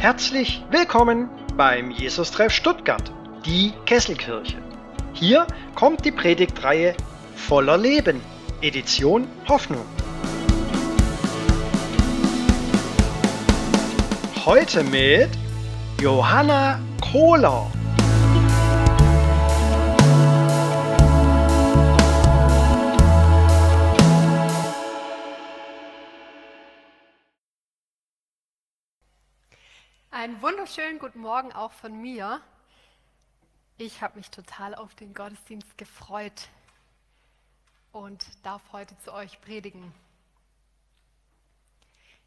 Herzlich willkommen beim Jesus-Treff Stuttgart, die Kesselkirche. Hier kommt die Predigtreihe Voller Leben, Edition Hoffnung. Heute mit Johanna Kohler. Guten Morgen auch von mir. Ich habe mich total auf den Gottesdienst gefreut und darf heute zu euch predigen.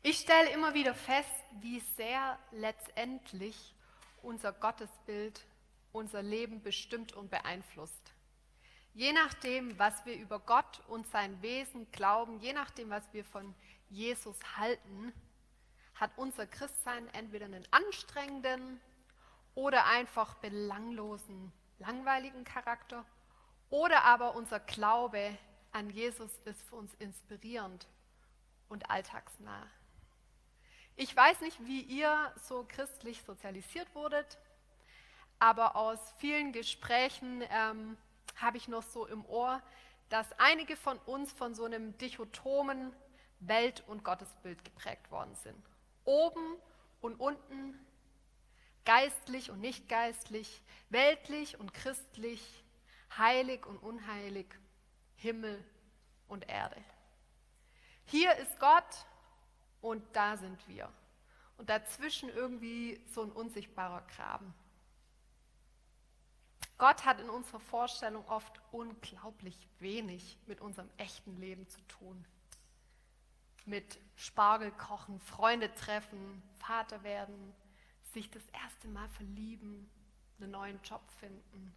Ich stelle immer wieder fest, wie sehr letztendlich unser Gottesbild unser Leben bestimmt und beeinflusst. Je nachdem, was wir über Gott und sein Wesen glauben, je nachdem, was wir von Jesus halten, hat unser Christsein entweder einen anstrengenden oder einfach belanglosen, langweiligen Charakter oder aber unser Glaube an Jesus ist für uns inspirierend und alltagsnah. Ich weiß nicht, wie ihr so christlich sozialisiert wurdet, aber aus vielen Gesprächen ähm, habe ich noch so im Ohr, dass einige von uns von so einem dichotomen Welt- und Gottesbild geprägt worden sind oben und unten, geistlich und nicht geistlich, weltlich und christlich, heilig und unheilig, Himmel und Erde. Hier ist Gott und da sind wir. Und dazwischen irgendwie so ein unsichtbarer Graben. Gott hat in unserer Vorstellung oft unglaublich wenig mit unserem echten Leben zu tun mit Spargel kochen, Freunde treffen, Vater werden, sich das erste Mal verlieben, einen neuen Job finden,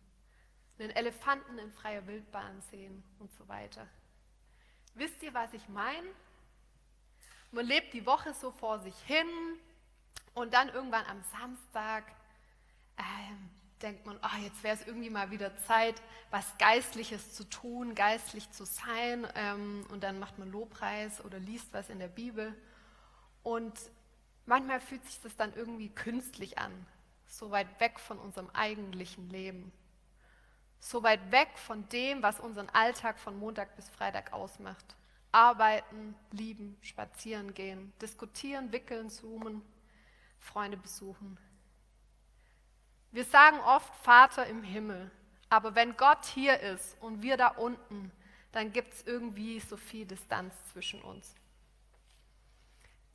einen Elefanten in freier Wildbahn sehen und so weiter. Wisst ihr, was ich meine? Man lebt die Woche so vor sich hin und dann irgendwann am Samstag ähm, denkt man, oh, jetzt wäre es irgendwie mal wieder Zeit, was Geistliches zu tun, geistlich zu sein. Ähm, und dann macht man Lobpreis oder liest was in der Bibel. Und manchmal fühlt sich das dann irgendwie künstlich an, so weit weg von unserem eigentlichen Leben. So weit weg von dem, was unseren Alltag von Montag bis Freitag ausmacht. Arbeiten, lieben, spazieren gehen, diskutieren, wickeln, zoomen, Freunde besuchen, wir sagen oft Vater im Himmel, aber wenn Gott hier ist und wir da unten, dann gibt es irgendwie so viel Distanz zwischen uns.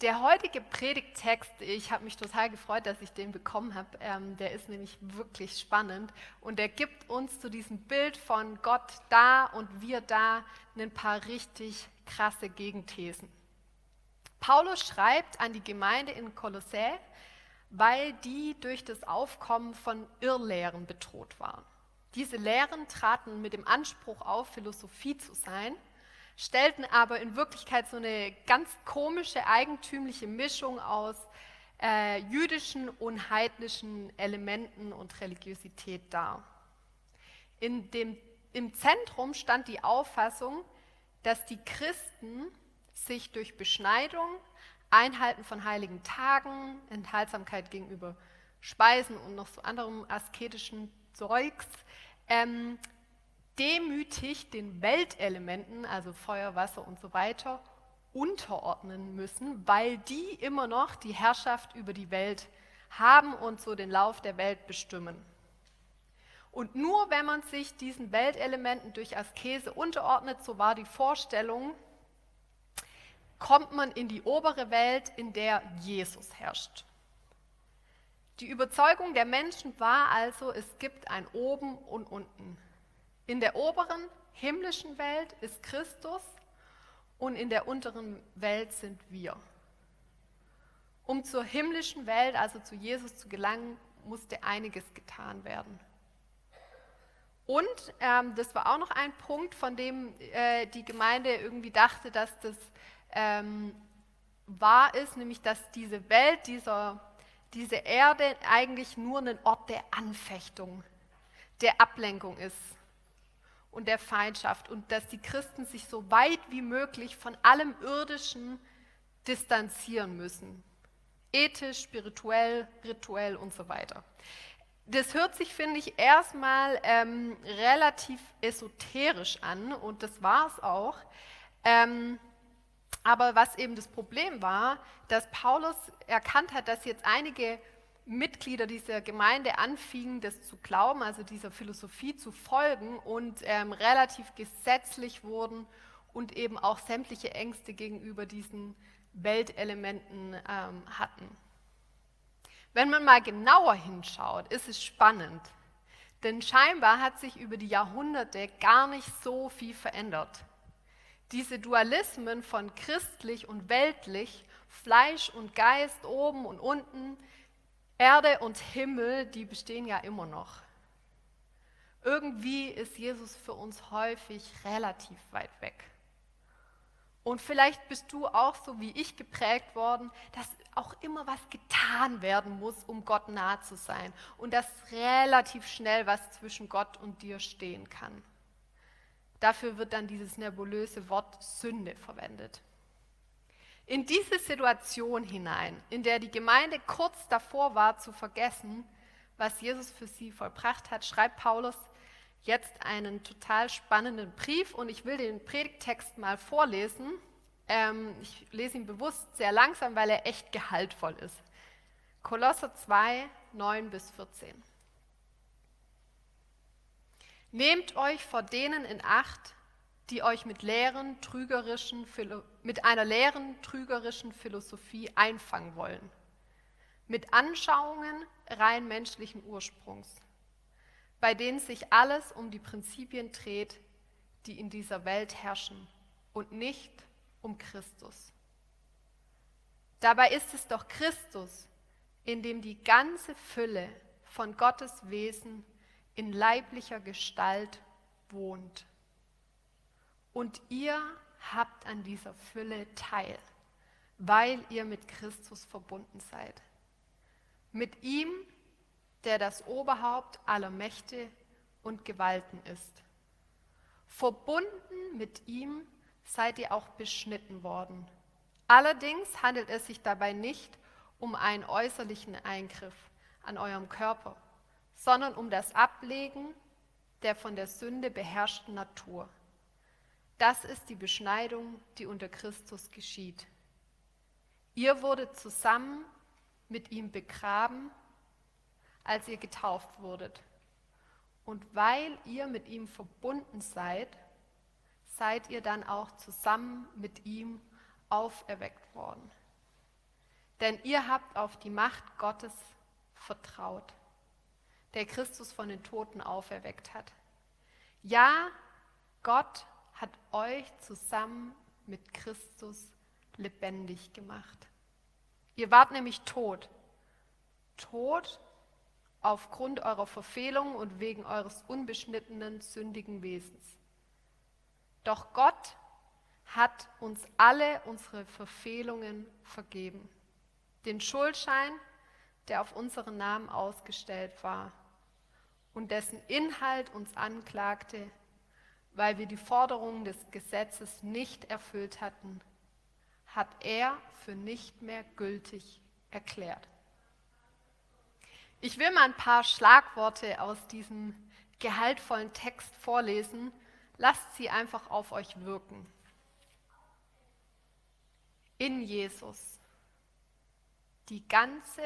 Der heutige Predigttext, ich habe mich total gefreut, dass ich den bekommen habe, ähm, der ist nämlich wirklich spannend und der gibt uns zu diesem Bild von Gott da und wir da ein paar richtig krasse Gegenthesen. Paulus schreibt an die Gemeinde in Kolossä, weil die durch das Aufkommen von Irrlehren bedroht waren. Diese Lehren traten mit dem Anspruch auf, Philosophie zu sein, stellten aber in Wirklichkeit so eine ganz komische, eigentümliche Mischung aus äh, jüdischen und heidnischen Elementen und Religiosität dar. In dem, Im Zentrum stand die Auffassung, dass die Christen sich durch Beschneidung, Einhalten von heiligen Tagen, Enthaltsamkeit gegenüber Speisen und noch so anderem asketischen Zeugs, ähm, demütig den Weltelementen, also Feuer, Wasser und so weiter, unterordnen müssen, weil die immer noch die Herrschaft über die Welt haben und so den Lauf der Welt bestimmen. Und nur wenn man sich diesen Weltelementen durch Askese unterordnet, so war die Vorstellung, kommt man in die obere Welt, in der Jesus herrscht. Die Überzeugung der Menschen war also, es gibt ein Oben und Unten. In der oberen himmlischen Welt ist Christus und in der unteren Welt sind wir. Um zur himmlischen Welt, also zu Jesus zu gelangen, musste einiges getan werden. Und ähm, das war auch noch ein Punkt, von dem äh, die Gemeinde irgendwie dachte, dass das ähm, wahr ist, nämlich dass diese Welt, dieser, diese Erde eigentlich nur ein Ort der Anfechtung, der Ablenkung ist. und der Feindschaft und dass die Christen sich so weit wie möglich von allem Irdischen distanzieren müssen. Ethisch, spirituell, rituell und so weiter. Das hört sich, finde ich, erstmal ähm, relativ esoterisch an und das war es auch. Ähm, aber was eben das Problem war, dass Paulus erkannt hat, dass jetzt einige Mitglieder dieser Gemeinde anfingen, das zu glauben, also dieser Philosophie zu folgen und ähm, relativ gesetzlich wurden und eben auch sämtliche Ängste gegenüber diesen Weltelementen ähm, hatten. Wenn man mal genauer hinschaut, ist es spannend, denn scheinbar hat sich über die Jahrhunderte gar nicht so viel verändert. Diese Dualismen von christlich und weltlich, Fleisch und Geist oben und unten, Erde und Himmel, die bestehen ja immer noch. Irgendwie ist Jesus für uns häufig relativ weit weg. Und vielleicht bist du auch so wie ich geprägt worden, dass auch immer was getan werden muss, um Gott nahe zu sein. Und dass relativ schnell was zwischen Gott und dir stehen kann. Dafür wird dann dieses nebulöse Wort Sünde verwendet. In diese Situation hinein, in der die Gemeinde kurz davor war zu vergessen, was Jesus für sie vollbracht hat, schreibt Paulus jetzt einen total spannenden Brief und ich will den Predigtext mal vorlesen. Ähm, ich lese ihn bewusst sehr langsam, weil er echt gehaltvoll ist. Kolosser 2, 9 bis 14. Nehmt euch vor denen in Acht, die euch mit, leeren, trügerischen, mit einer leeren, trügerischen Philosophie einfangen wollen, mit Anschauungen rein menschlichen Ursprungs, bei denen sich alles um die Prinzipien dreht, die in dieser Welt herrschen und nicht um Christus. Dabei ist es doch Christus, in dem die ganze Fülle von Gottes Wesen in leiblicher Gestalt wohnt. Und ihr habt an dieser Fülle teil, weil ihr mit Christus verbunden seid. Mit ihm, der das Oberhaupt aller Mächte und Gewalten ist. Verbunden mit ihm seid ihr auch beschnitten worden. Allerdings handelt es sich dabei nicht um einen äußerlichen Eingriff an eurem Körper, sondern um das Ablegen der von der Sünde beherrschten Natur. Das ist die Beschneidung, die unter Christus geschieht. Ihr wurdet zusammen mit ihm begraben, als ihr getauft wurdet. Und weil ihr mit ihm verbunden seid, seid ihr dann auch zusammen mit ihm auferweckt worden. Denn ihr habt auf die Macht Gottes vertraut, der Christus von den Toten auferweckt hat. Ja, Gott hat euch zusammen mit Christus lebendig gemacht. Ihr wart nämlich tot. Tot aufgrund eurer Verfehlung und wegen eures unbeschnittenen, sündigen Wesens. Doch Gott hat uns alle unsere Verfehlungen vergeben. Den Schuldschein, der auf unseren Namen ausgestellt war und dessen Inhalt uns anklagte, weil wir die Forderungen des Gesetzes nicht erfüllt hatten, hat er für nicht mehr gültig erklärt. Ich will mal ein paar Schlagworte aus diesem gehaltvollen Text vorlesen. Lasst sie einfach auf euch wirken. In Jesus die ganze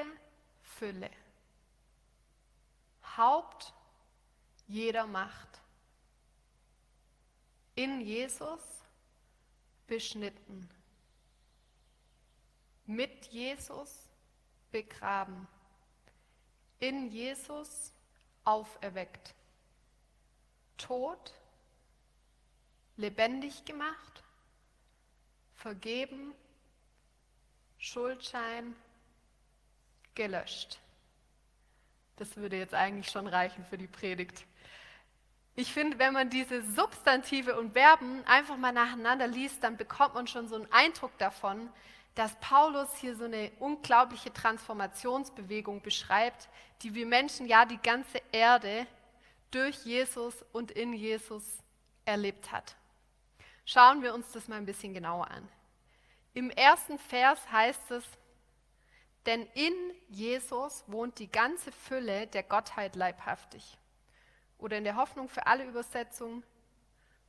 Fülle, Haupt jeder Macht. In Jesus beschnitten, mit Jesus begraben, in Jesus auferweckt, tot, lebendig gemacht, vergeben, Schuldschein gelöscht. Das würde jetzt eigentlich schon reichen für die Predigt. Ich finde, wenn man diese Substantive und Verben einfach mal nacheinander liest, dann bekommt man schon so einen Eindruck davon, dass Paulus hier so eine unglaubliche Transformationsbewegung beschreibt, die wir Menschen, ja die ganze Erde durch Jesus und in Jesus erlebt hat. Schauen wir uns das mal ein bisschen genauer an. Im ersten Vers heißt es, denn in Jesus wohnt die ganze Fülle der Gottheit leibhaftig. Oder in der Hoffnung für alle Übersetzungen,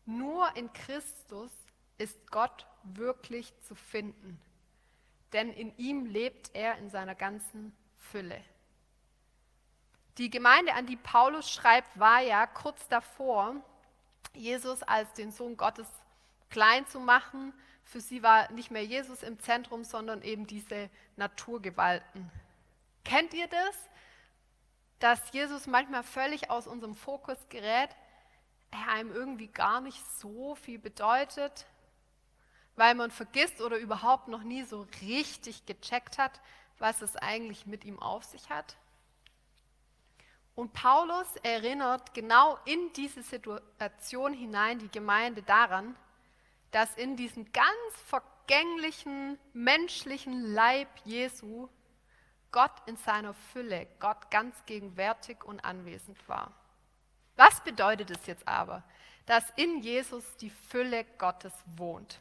nur in Christus ist Gott wirklich zu finden, denn in ihm lebt er in seiner ganzen Fülle. Die Gemeinde, an die Paulus schreibt, war ja kurz davor, Jesus als den Sohn Gottes klein zu machen. Für sie war nicht mehr Jesus im Zentrum, sondern eben diese Naturgewalten. Kennt ihr das? Dass Jesus manchmal völlig aus unserem Fokus gerät, er einem irgendwie gar nicht so viel bedeutet, weil man vergisst oder überhaupt noch nie so richtig gecheckt hat, was es eigentlich mit ihm auf sich hat. Und Paulus erinnert genau in diese Situation hinein die Gemeinde daran, dass in diesem ganz vergänglichen menschlichen Leib Jesu Gott in seiner Fülle, Gott ganz gegenwärtig und anwesend war. Was bedeutet es jetzt aber, dass in Jesus die Fülle Gottes wohnt?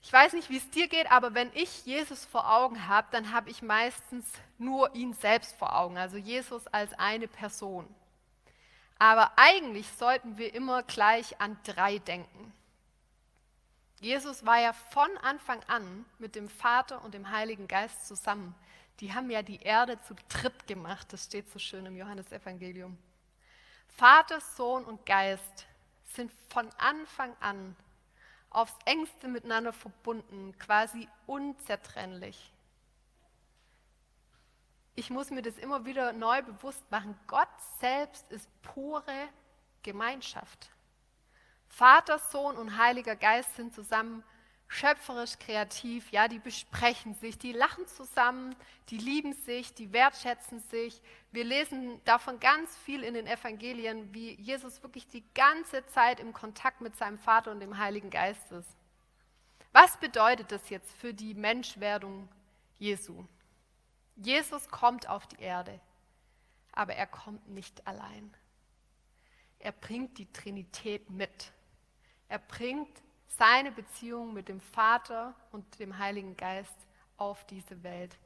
Ich weiß nicht, wie es dir geht, aber wenn ich Jesus vor Augen habe, dann habe ich meistens nur ihn selbst vor Augen, also Jesus als eine Person. Aber eigentlich sollten wir immer gleich an drei denken. Jesus war ja von Anfang an mit dem Vater und dem Heiligen Geist zusammen. Die haben ja die Erde zu dritt gemacht, das steht so schön im Johannesevangelium. Vater, Sohn und Geist sind von Anfang an aufs engste miteinander verbunden, quasi unzertrennlich. Ich muss mir das immer wieder neu bewusst machen. Gott selbst ist pure Gemeinschaft. Vater, Sohn und Heiliger Geist sind zusammen schöpferisch kreativ, ja, die besprechen sich, die lachen zusammen, die lieben sich, die wertschätzen sich. Wir lesen davon ganz viel in den Evangelien, wie Jesus wirklich die ganze Zeit im Kontakt mit seinem Vater und dem Heiligen Geist ist. Was bedeutet das jetzt für die Menschwerdung Jesu? Jesus kommt auf die Erde, aber er kommt nicht allein. Er bringt die Trinität mit. Er bringt seine Beziehung mit dem Vater und dem Heiligen Geist auf diese Welt.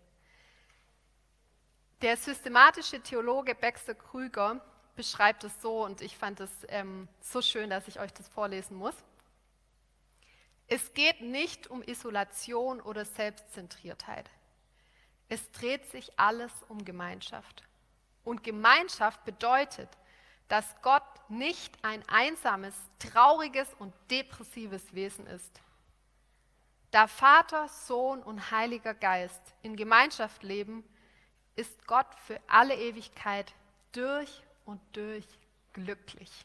Der systematische Theologe Baxter Krüger beschreibt es so und ich fand es ähm, so schön, dass ich euch das vorlesen muss. Es geht nicht um Isolation oder Selbstzentriertheit. Es dreht sich alles um Gemeinschaft. Und Gemeinschaft bedeutet, dass Gott nicht ein einsames, trauriges und depressives Wesen ist. Da Vater, Sohn und Heiliger Geist in Gemeinschaft leben, ist Gott für alle Ewigkeit durch und durch glücklich.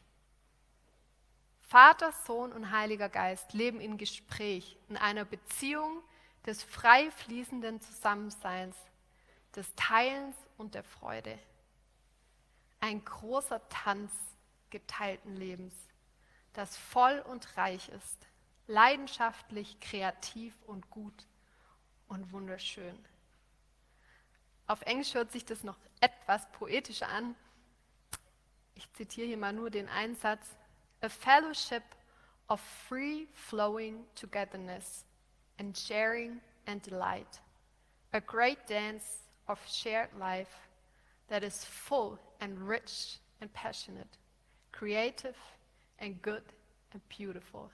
Vater, Sohn und Heiliger Geist leben in Gespräch, in einer Beziehung des frei fließenden Zusammenseins, des Teilens und der Freude ein großer Tanz geteilten Lebens, das voll und reich ist, leidenschaftlich, kreativ und gut und wunderschön. Auf Englisch hört sich das noch etwas poetischer an. Ich zitiere hier mal nur den Einsatz. A fellowship of free flowing togetherness and sharing and delight. A great dance of shared life that is full and rich and passionate, creative and good and beautiful.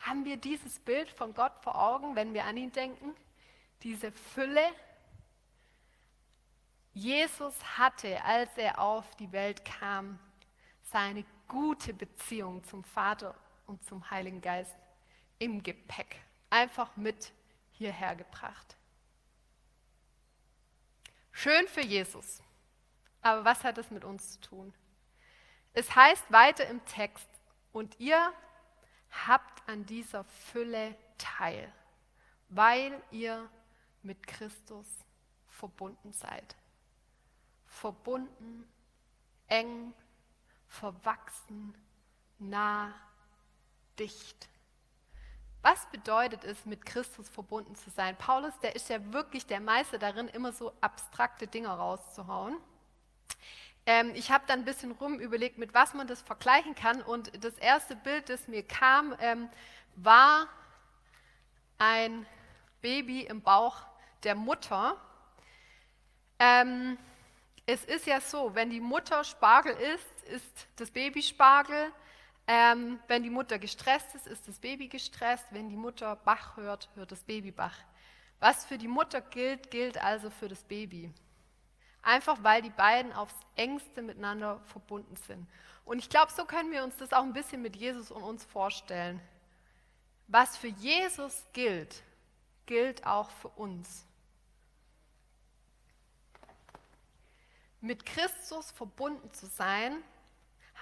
Haben wir dieses Bild von Gott vor Augen, wenn wir an ihn denken? Diese Fülle. Jesus hatte, als er auf die Welt kam, seine gute Beziehung zum Vater und zum Heiligen Geist im Gepäck, einfach mit hierher gebracht. Schön für Jesus. Aber was hat es mit uns zu tun? Es heißt weiter im Text, und ihr habt an dieser Fülle teil, weil ihr mit Christus verbunden seid. Verbunden, eng, verwachsen, nah, dicht. Was bedeutet es, mit Christus verbunden zu sein? Paulus, der ist ja wirklich der Meister darin, immer so abstrakte Dinge rauszuhauen. Ähm, ich habe dann ein bisschen rum überlegt, mit was man das vergleichen kann. Und das erste Bild, das mir kam, ähm, war ein Baby im Bauch der Mutter. Ähm, es ist ja so, wenn die Mutter Spargel isst, ist das Baby Spargel. Ähm, wenn die Mutter gestresst ist, ist das Baby gestresst. Wenn die Mutter Bach hört, hört das Baby Bach. Was für die Mutter gilt, gilt also für das Baby. Einfach weil die beiden aufs engste miteinander verbunden sind. Und ich glaube, so können wir uns das auch ein bisschen mit Jesus und uns vorstellen. Was für Jesus gilt, gilt auch für uns. Mit Christus verbunden zu sein,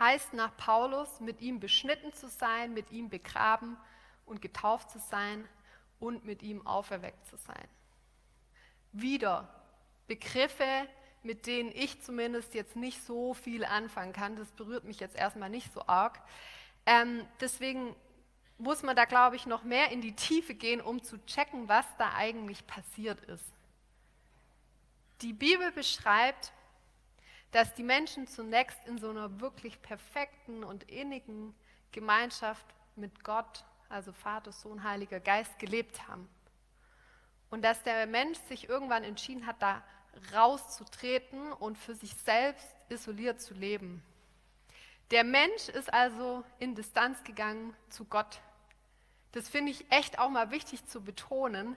heißt nach Paulus, mit ihm beschnitten zu sein, mit ihm begraben und getauft zu sein und mit ihm auferweckt zu sein. Wieder Begriffe, mit denen ich zumindest jetzt nicht so viel anfangen kann. Das berührt mich jetzt erstmal nicht so arg. Ähm, deswegen muss man da, glaube ich, noch mehr in die Tiefe gehen, um zu checken, was da eigentlich passiert ist. Die Bibel beschreibt, dass die Menschen zunächst in so einer wirklich perfekten und innigen Gemeinschaft mit Gott, also Vater, Sohn, Heiliger Geist, gelebt haben. Und dass der Mensch sich irgendwann entschieden hat, da rauszutreten und für sich selbst isoliert zu leben. Der Mensch ist also in Distanz gegangen zu Gott. Das finde ich echt auch mal wichtig zu betonen.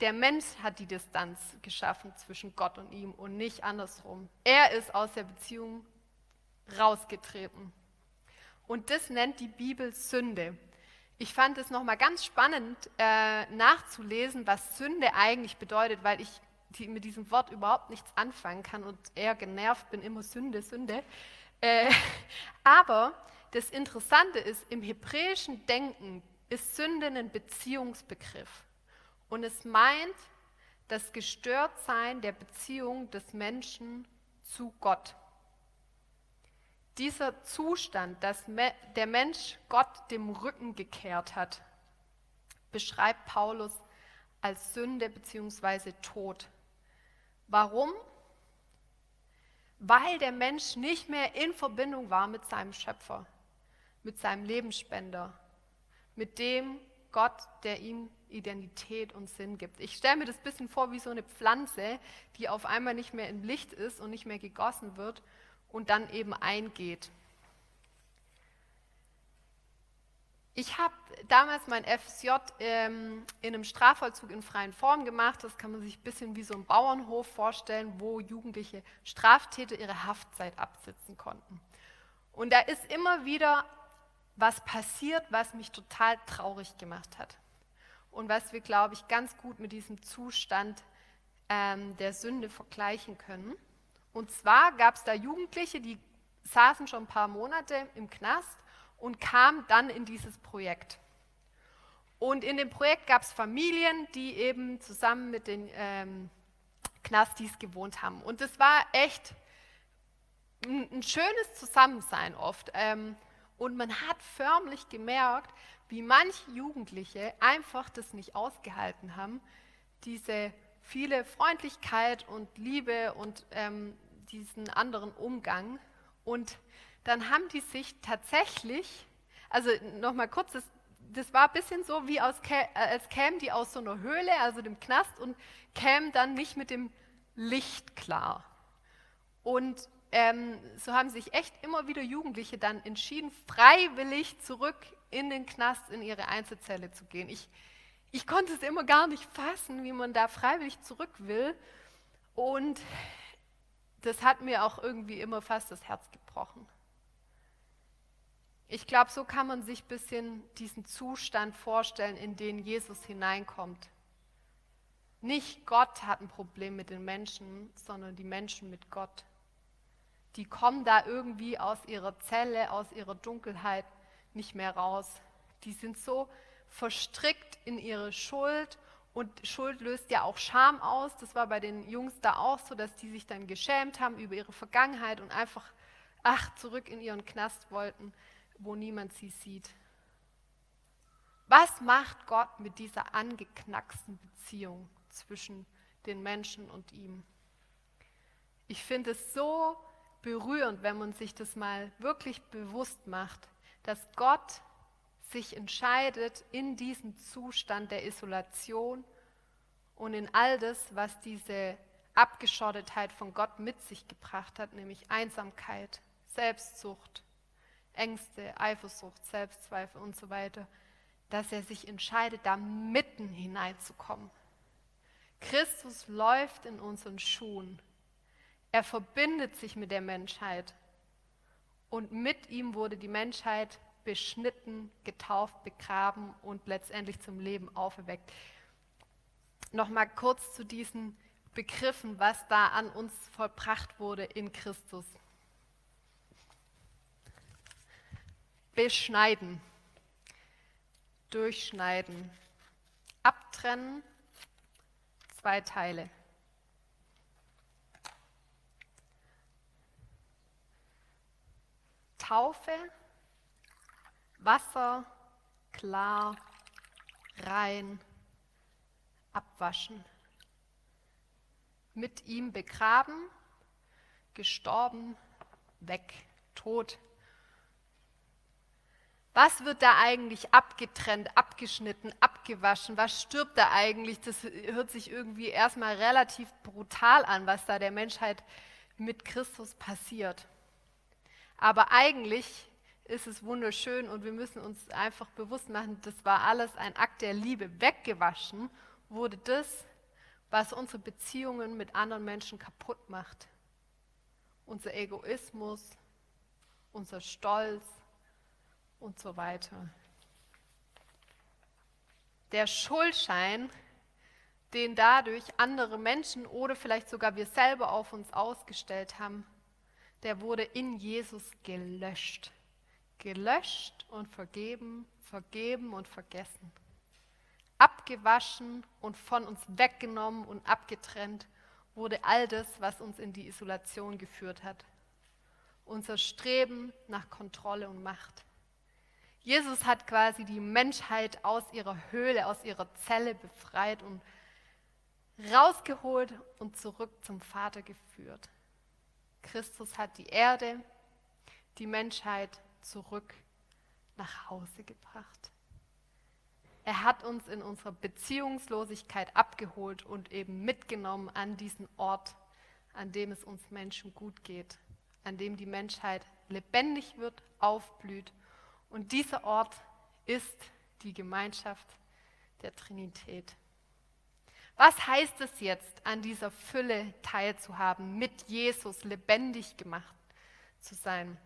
Der Mensch hat die Distanz geschaffen zwischen Gott und ihm und nicht andersrum. Er ist aus der Beziehung rausgetreten. Und das nennt die Bibel Sünde. Ich fand es nochmal ganz spannend äh, nachzulesen, was Sünde eigentlich bedeutet, weil ich die mit diesem Wort überhaupt nichts anfangen kann und eher genervt bin, immer Sünde, Sünde. Äh, aber das Interessante ist, im hebräischen Denken ist Sünde ein Beziehungsbegriff. Und es meint das Gestörtsein der Beziehung des Menschen zu Gott. Dieser Zustand, dass der Mensch Gott dem Rücken gekehrt hat, beschreibt Paulus als Sünde bzw. Tod. Warum? Weil der Mensch nicht mehr in Verbindung war mit seinem Schöpfer, mit seinem Lebensspender, mit dem Gott, der ihm Identität und Sinn gibt. Ich stelle mir das ein bisschen vor wie so eine Pflanze, die auf einmal nicht mehr im Licht ist und nicht mehr gegossen wird und dann eben eingeht. Ich habe damals mein FSJ ähm, in einem Strafvollzug in freien Form gemacht. Das kann man sich ein bisschen wie so ein Bauernhof vorstellen, wo Jugendliche Straftäter ihre Haftzeit absitzen konnten. Und da ist immer wieder was passiert, was mich total traurig gemacht hat. Und was wir, glaube ich, ganz gut mit diesem Zustand ähm, der Sünde vergleichen können. Und zwar gab es da Jugendliche, die saßen schon ein paar Monate im Knast und kam dann in dieses Projekt. Und in dem Projekt gab es Familien, die eben zusammen mit den ähm, Knastis gewohnt haben. Und es war echt ein, ein, schönes Zusammensein oft. Ähm, und man hat förmlich gemerkt, wie manche Jugendliche einfach das nicht ausgehalten haben, diese viele Freundlichkeit und Liebe und ähm, diesen anderen Umgang. Und dann haben die sich tatsächlich, also nochmal kurz, das, das, war ein bisschen so, wie aus, äh, als kämen die aus so einer Höhle, also dem Knast, und kämen dann nicht mit dem Licht klar. Und ähm, so haben sich echt immer wieder Jugendliche dann entschieden, freiwillig zurück in den Knast, in ihre Einzelzelle zu gehen. Ich, ich konnte es immer gar nicht fassen, wie man da freiwillig zurück will. Und das hat mir auch irgendwie immer fast das Herz gebrochen. Ich glaube, so kann man sich ein bisschen diesen Zustand vorstellen, in den Jesus hineinkommt. Nicht Gott hat ein Problem mit den Menschen, sondern die Menschen mit Gott. Die kommen da irgendwie aus ihrer Zelle, aus ihrer Dunkelheit nicht mehr raus. Die sind so verstrickt in ihre Schuld und Schuld löst ja auch Scham aus. Das war bei den Jungs da auch so, dass die sich dann geschämt haben über ihre Vergangenheit und einfach, ach, zurück in ihren Knast wollten wo niemand sie sieht. Was macht Gott mit dieser angeknacksten Beziehung zwischen den Menschen und ihm? Ich finde es so berührend, wenn man sich das mal wirklich bewusst macht, dass Gott sich entscheidet in diesem Zustand der Isolation und in all das, was diese Abgeschottetheit von Gott mit sich gebracht hat, nämlich Einsamkeit, Selbstsucht, Ängste, Eifersucht, Selbstzweifel und so weiter, dass er sich entscheidet, da mitten hineinzukommen. Christus läuft in unseren Schuhen. Er verbindet sich mit der Menschheit. Und mit ihm wurde die Menschheit beschnitten, getauft, begraben und letztendlich zum Leben auferweckt. Nochmal kurz zu diesen Begriffen, was da an uns vollbracht wurde in Christus. Beschneiden, durchschneiden, abtrennen, zwei Teile. Taufe, Wasser, klar, rein, abwaschen. Mit ihm begraben, gestorben, weg, tot. Was wird da eigentlich abgetrennt, abgeschnitten, abgewaschen? Was stirbt da eigentlich? Das hört sich irgendwie erstmal relativ brutal an, was da der Menschheit mit Christus passiert. Aber eigentlich ist es wunderschön und wir müssen uns einfach bewusst machen, das war alles ein Akt der Liebe. Weggewaschen wurde das, was unsere Beziehungen mit anderen Menschen kaputt macht. Unser Egoismus, unser Stolz und so weiter. Der Schuldschein, den dadurch andere Menschen oder vielleicht sogar wir selber auf uns ausgestellt haben, der wurde in Jesus gelöscht. Gelöscht und vergeben, vergeben und vergessen. Abgewaschen und von uns weggenommen und abgetrennt wurde all das, was uns in die Isolation geführt hat. Unser Streben nach Kontrolle und Macht. Jesus hat quasi die Menschheit aus ihrer Höhle, aus ihrer Zelle befreit und rausgeholt und zurück zum Vater geführt. Christus hat die Erde, die Menschheit zurück nach Hause gebracht. Er hat uns in unserer Beziehungslosigkeit abgeholt und eben mitgenommen an diesen Ort, an dem es uns Menschen gut geht, an dem die Menschheit lebendig wird, aufblüht. Und dieser Ort ist die Gemeinschaft der Trinität. Was heißt es jetzt, an dieser Fülle teilzuhaben, mit Jesus lebendig gemacht zu sein?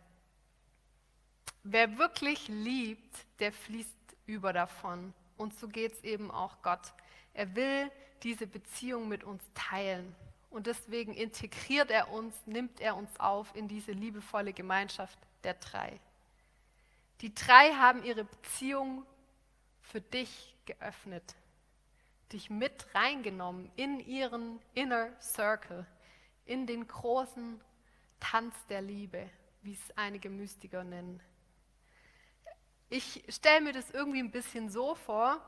Wer wirklich liebt, der fließt über davon. Und so geht es eben auch Gott. Er will diese Beziehung mit uns teilen. Und deswegen integriert er uns, nimmt er uns auf in diese liebevolle Gemeinschaft der drei. Die drei haben ihre Beziehung für dich geöffnet dich mit reingenommen in ihren Inner Circle, in den großen Tanz der Liebe, wie es einige Mystiker nennen. Ich stelle mir das irgendwie ein bisschen so vor.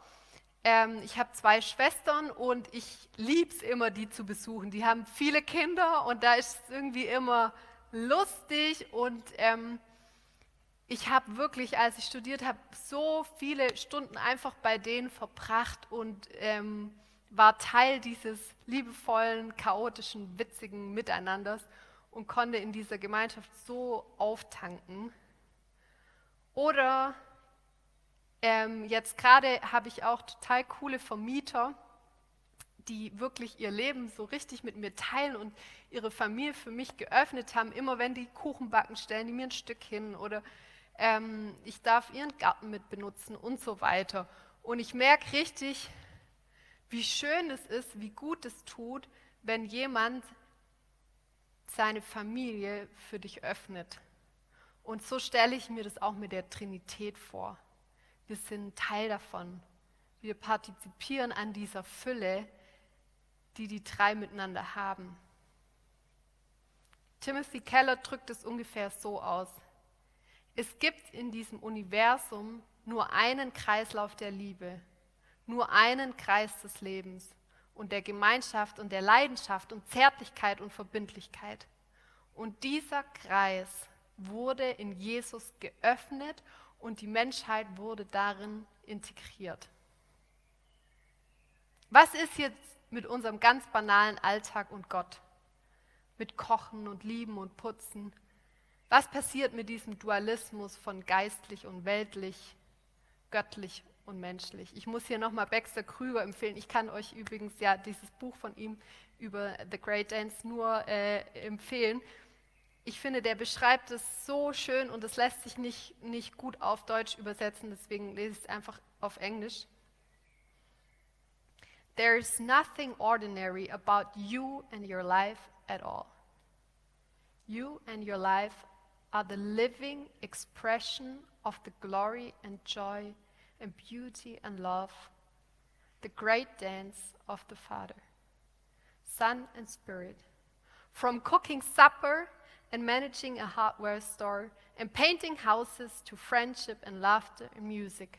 Ähm, ich habe zwei Schwestern und ich liebe es immer, die zu besuchen. Die haben viele Kinder und da ist es irgendwie immer lustig und ähm, ich habe wirklich, als ich studiert habe, so viele Stunden einfach bei denen verbracht und ähm, war Teil dieses liebevollen, chaotischen, witzigen Miteinanders und konnte in dieser Gemeinschaft so auftanken. Oder ähm, jetzt gerade habe ich auch total coole Vermieter, die wirklich ihr Leben so richtig mit mir teilen und ihre Familie für mich geöffnet haben. Immer wenn die Kuchen backen, stellen die mir ein Stück hin oder ähm, ich darf ihren Garten mit benutzen und so weiter. Und ich merke richtig, wie schön es ist, wie gut es tut, wenn jemand seine Familie für dich öffnet. Und so stelle ich mir das auch mit der Trinität vor. Wir sind Teil davon. Wir partizipieren an dieser Fülle, die die drei miteinander haben. Timothy Keller drückt es ungefähr so aus. Es gibt in diesem Universum nur einen Kreislauf der Liebe, nur einen Kreis des Lebens und der Gemeinschaft und der Leidenschaft und Zärtlichkeit und Verbindlichkeit. Und dieser Kreis wurde in Jesus geöffnet und die Menschheit wurde darin integriert. Was ist jetzt mit unserem ganz banalen Alltag und Gott? Mit Kochen und Lieben und Putzen? Was passiert mit diesem Dualismus von geistlich und weltlich, göttlich und menschlich? Ich muss hier nochmal Baxter Krüger empfehlen. Ich kann euch übrigens ja dieses Buch von ihm über The Great Dance nur äh, empfehlen. Ich finde, der beschreibt es so schön und es lässt sich nicht, nicht gut auf Deutsch übersetzen, deswegen lese ich es einfach auf Englisch. There is nothing ordinary about you and your life at all. You and your life are the living expression of the glory and joy and beauty and love, the great dance of the Father, Son, and Spirit. From cooking supper and managing a hardware store and painting houses to friendship and laughter and music.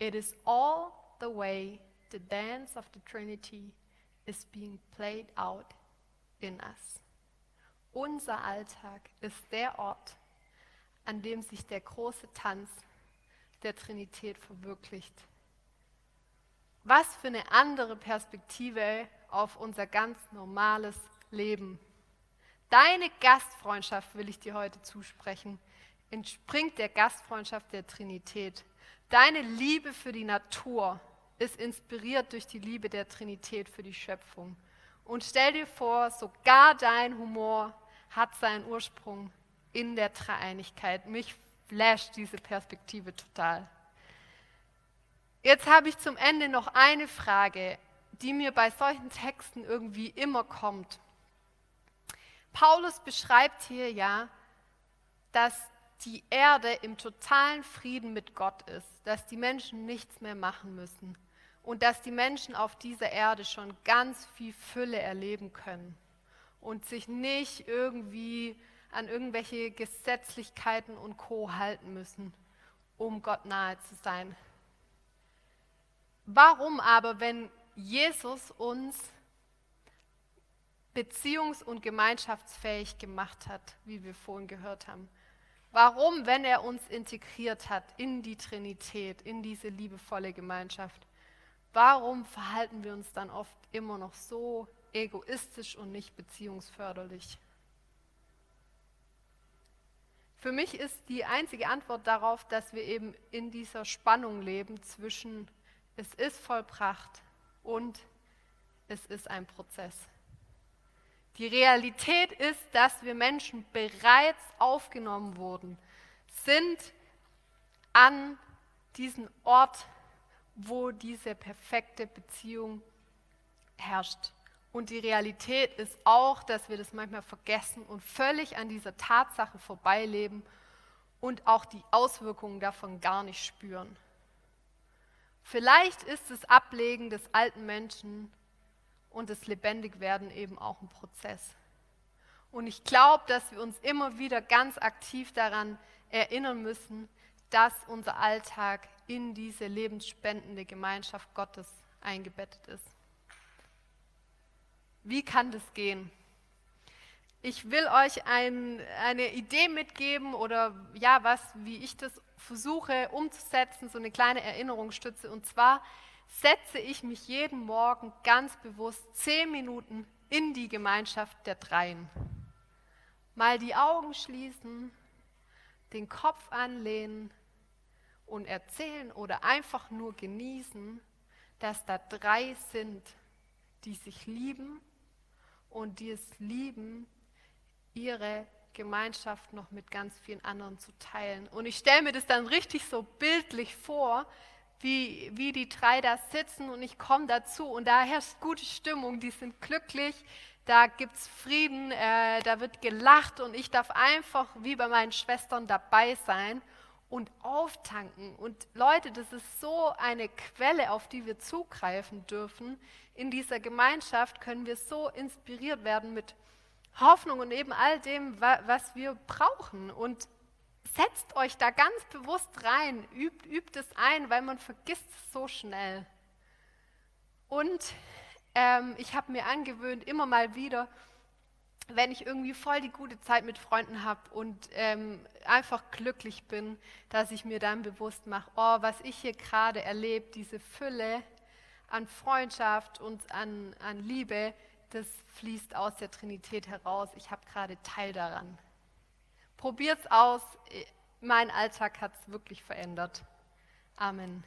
It is all the way the dance of the Trinity is being played out in us. Unser Alltag ist der Ort, an dem sich der große Tanz der Trinität verwirklicht. Was für eine andere Perspektive auf unser ganz normales Leben. Deine Gastfreundschaft will ich dir heute zusprechen, entspringt der Gastfreundschaft der Trinität. Deine Liebe für die Natur ist inspiriert durch die Liebe der Trinität für die Schöpfung. Und stell dir vor, sogar dein Humor hat seinen Ursprung in der Dreieinigkeit. Mich flasht diese Perspektive total. Jetzt habe ich zum Ende noch eine Frage, die mir bei solchen Texten irgendwie immer kommt. Paulus beschreibt hier ja, dass die Erde im totalen Frieden mit Gott ist, dass die Menschen nichts mehr machen müssen und dass die Menschen auf dieser Erde schon ganz viel Fülle erleben können und sich nicht irgendwie an irgendwelche Gesetzlichkeiten und Co. halten müssen, um Gott nahe zu sein. Warum aber, wenn Jesus uns beziehungs- und gemeinschaftsfähig gemacht hat, wie wir vorhin gehört haben, warum, wenn er uns integriert hat in die Trinität, in diese liebevolle Gemeinschaft, warum verhalten wir uns dann oft immer noch so egoistisch und nicht beziehungsförderlich. Für mich ist die einzige Antwort darauf, dass wir eben in dieser Spannung leben zwischen es ist vollbracht und es ist ein Prozess. Die Realität ist, dass wir Menschen bereits aufgenommen wurden, sind an diesen Ort, wo diese perfekte Beziehung herrscht. Und die Realität ist auch, dass wir das manchmal vergessen und völlig an dieser Tatsache vorbeileben und auch die Auswirkungen davon gar nicht spüren. Vielleicht ist das Ablegen des alten Menschen und das Lebendigwerden eben auch ein Prozess. Und ich glaube, dass wir uns immer wieder ganz aktiv daran erinnern müssen, dass unser Alltag in diese lebensspendende Gemeinschaft Gottes eingebettet ist. Wie kann das gehen? Ich will euch ein, eine Idee mitgeben oder ja, was, wie ich das versuche umzusetzen, so eine kleine Erinnerungsstütze. Und zwar setze ich mich jeden Morgen ganz bewusst zehn Minuten in die Gemeinschaft der Dreien. Mal die Augen schließen, den Kopf anlehnen und erzählen oder einfach nur genießen, dass da drei sind, die sich lieben und die es lieben, ihre Gemeinschaft noch mit ganz vielen anderen zu teilen. Und ich stelle mir das dann richtig so bildlich vor, wie, wie die drei da sitzen und ich komme dazu und da herrscht gute Stimmung, die sind glücklich, da gibt es Frieden, äh, da wird gelacht und ich darf einfach wie bei meinen Schwestern dabei sein und auftanken. Und Leute, das ist so eine Quelle, auf die wir zugreifen dürfen. In dieser Gemeinschaft können wir so inspiriert werden mit Hoffnung und eben all dem, was wir brauchen. Und setzt euch da ganz bewusst rein, übt, übt es ein, weil man vergisst es so schnell. Und ähm, ich habe mir angewöhnt, immer mal wieder wenn ich irgendwie voll die gute Zeit mit Freunden habe und ähm, einfach glücklich bin, dass ich mir dann bewusst mache, oh, was ich hier gerade erlebe, diese Fülle an Freundschaft und an, an Liebe, das fließt aus der Trinität heraus. Ich habe gerade Teil daran. Probiert's aus. Mein Alltag hat es wirklich verändert. Amen.